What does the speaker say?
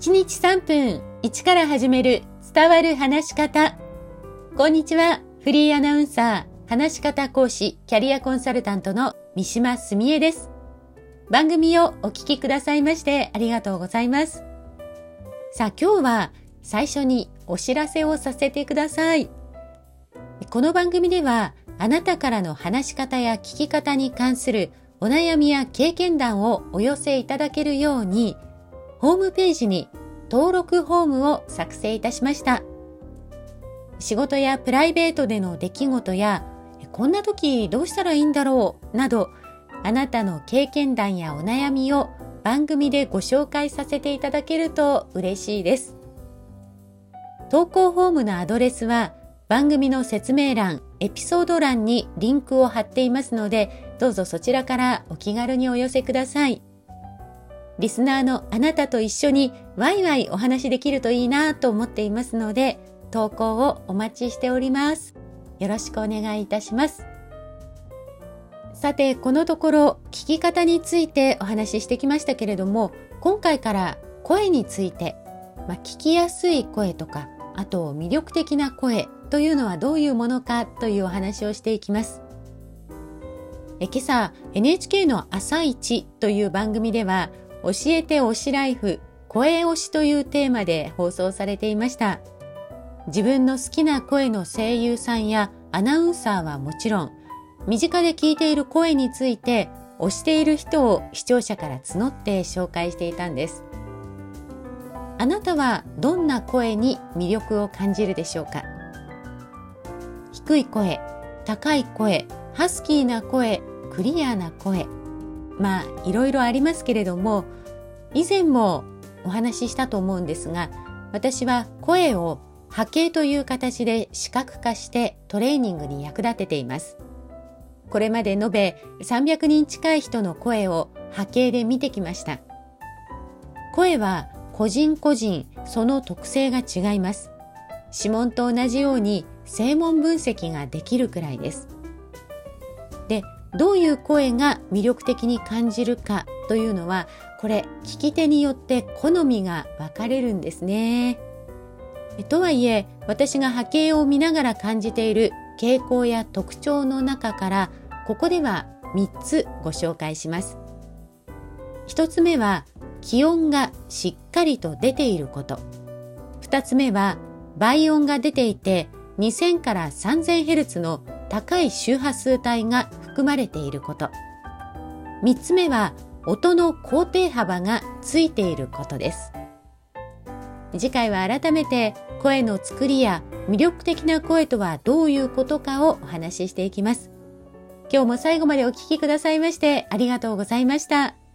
1日3分1から始める伝わる話し方。こんにちは。フリーアナウンサー、話し方講師、キャリアコンサルタントの三島澄江です。番組をお聞きくださいましてありがとうございます。さあ今日は最初にお知らせをさせてください。この番組ではあなたからの話し方や聞き方に関するお悩みや経験談をお寄せいただけるようにホームページに登録フォームを作成いたしました。仕事やプライベートでの出来事や、こんな時どうしたらいいんだろうなど、あなたの経験談やお悩みを番組でご紹介させていただけると嬉しいです。投稿フォームのアドレスは番組の説明欄、エピソード欄にリンクを貼っていますので、どうぞそちらからお気軽にお寄せください。リスナーのあなたと一緒にワイワイお話できるといいなと思っていますので、投稿をお待ちしております。よろしくお願いいたします。さて、このところ聞き方についてお話ししてきましたけれども、今回から声について、まあ、聞きやすい声とか、あと魅力的な声というのはどういうものかというお話をしていきます。え今朝 NHK の朝一という番組では教えて推しライフ声推しというテーマで放送されていました。自分の好きな声の声優さんやアナウンサーはもちろん、身近で聞いている声について推している人を視聴者から募って紹介していたんです。あなたはどんな声に魅力を感じるでしょうか？低い声、高い声、ハスキーな声、クリアな声。まあいろいろありますけれども以前もお話ししたと思うんですが私は声を波形という形で視覚化してトレーニングに役立てています。これまで延べ300人近い人の声を波形で見てきました。声は個人個人その特性が違います。指紋と同じように声紋分析ができるくらいです。でどういう声が魅力的に感じるかというのはこれ聞き手によって好みが分かれるんですね。とはいえ私が波形を見ながら感じている傾向や特徴の中からここでは3つご紹介します。1つ目は気温がしっかりと出ていること。2つ目は倍音が出ていて2000から 3000Hz の高い周波数帯が含まれていること。3つ目は音の高低幅がついていることです。次回は改めて声の作りや魅力的な声とはどういうことかをお話ししていきます。今日も最後までお聴きくださいましてありがとうございました。